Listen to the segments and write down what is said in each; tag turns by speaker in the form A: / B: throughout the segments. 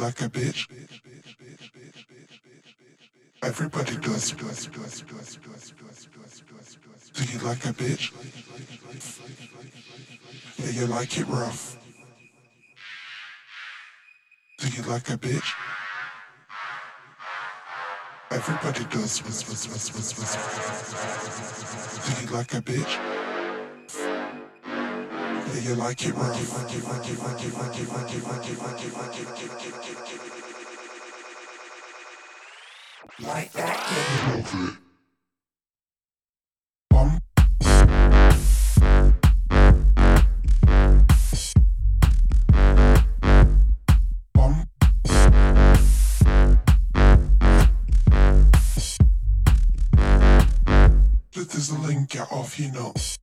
A: like a bitch. Everybody does. Do you like a bitch? Yeah, you like it rough. Do you like a bitch? Everybody does. Do you like a bitch? you like it rough. Like that, get it. This is the link, get off your nuts.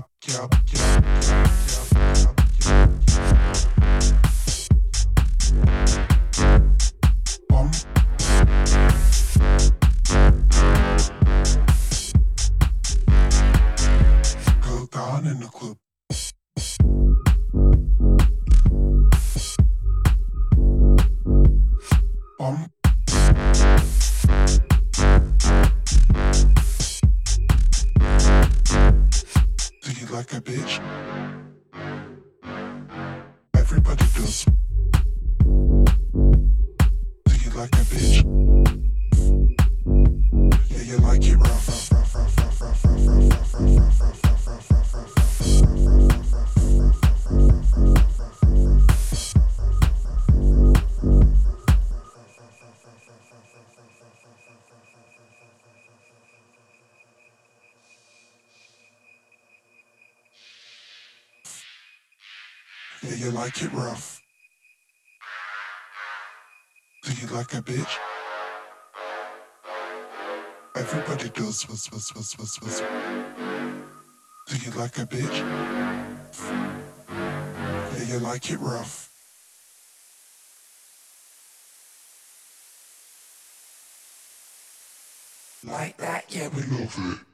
A: cap, cap, cap. Like it rough. Do you like a bitch? Everybody does. Was, was, was, was, was. Do you like a bitch? Yeah, you like it rough. Like that, yeah, we love it.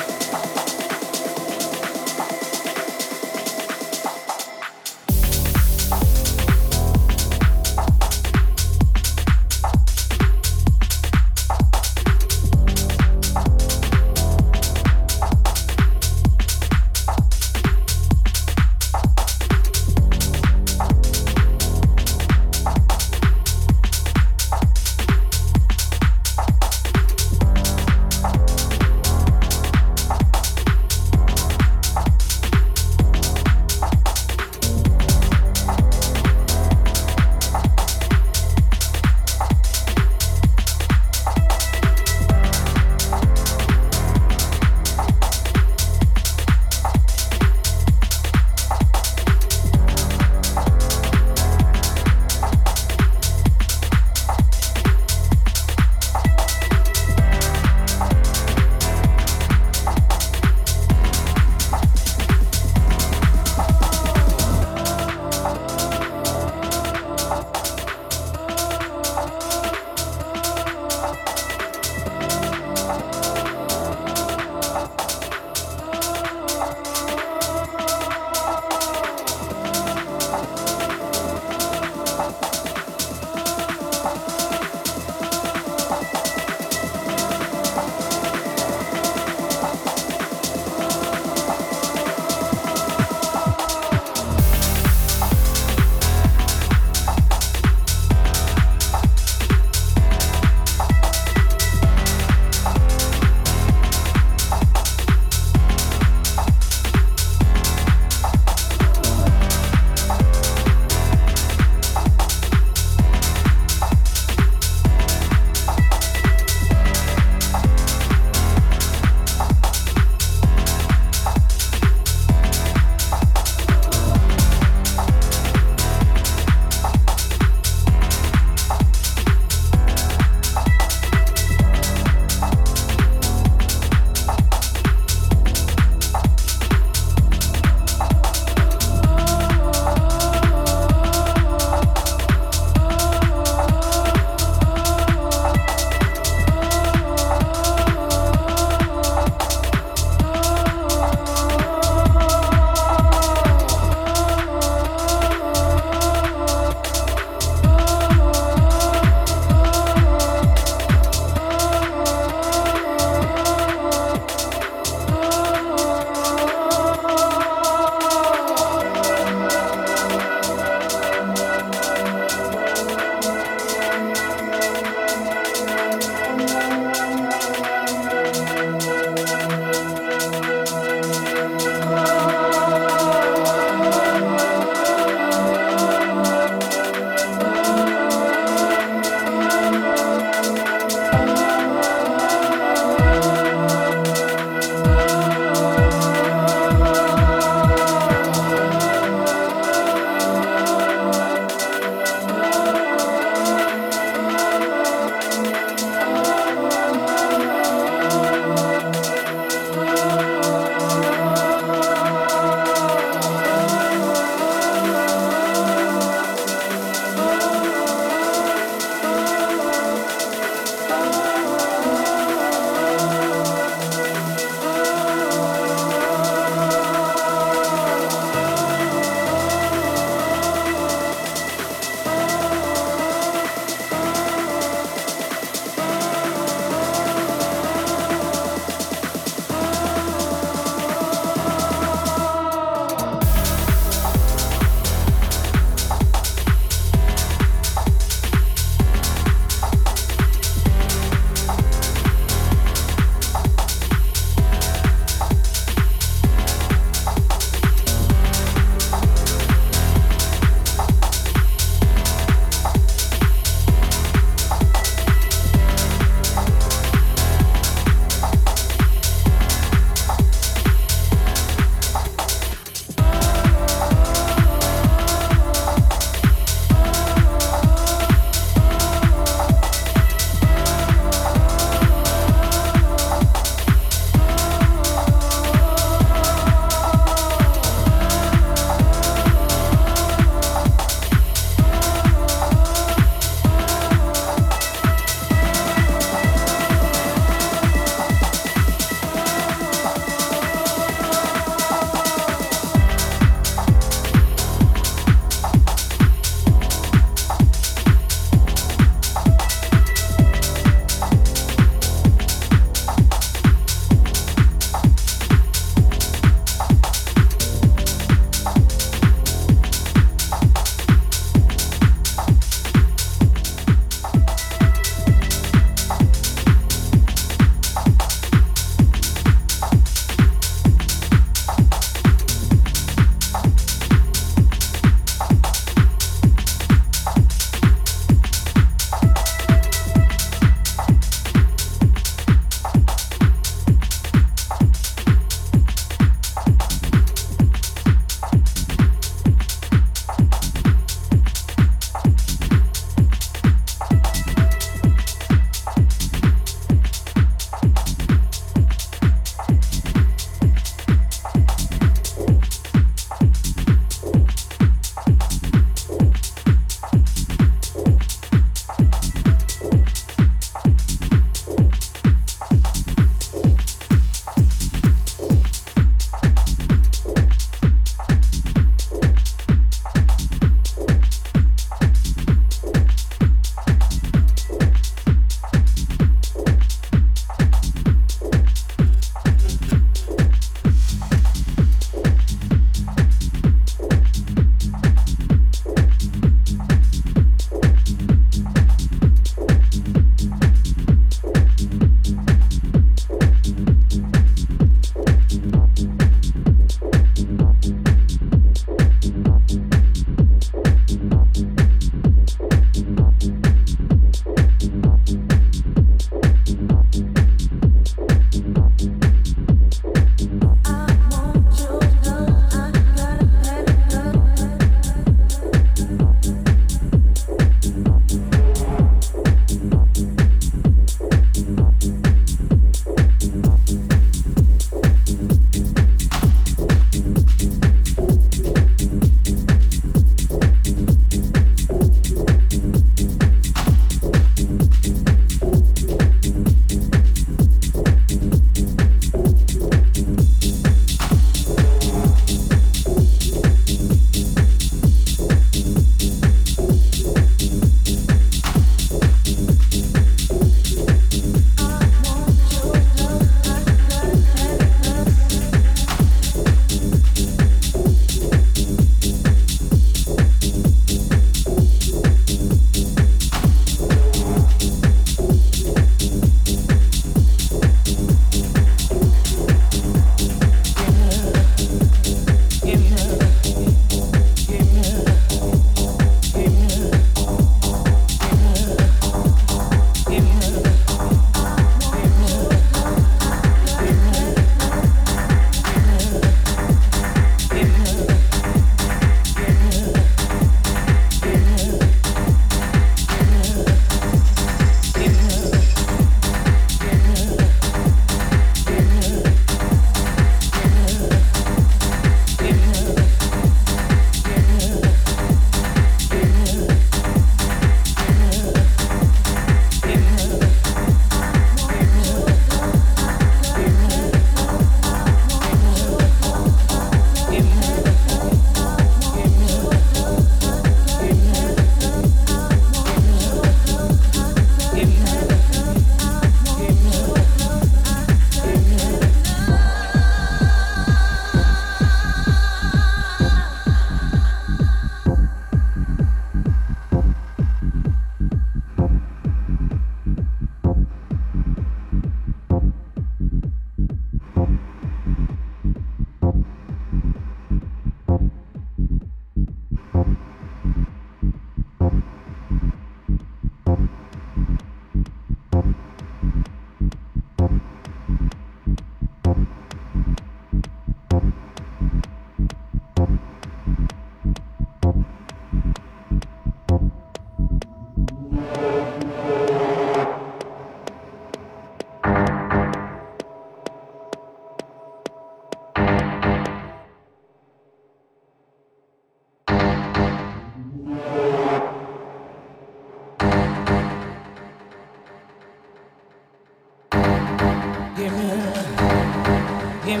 B: Give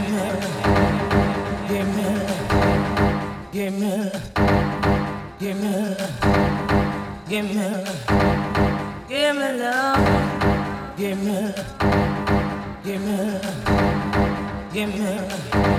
B: me,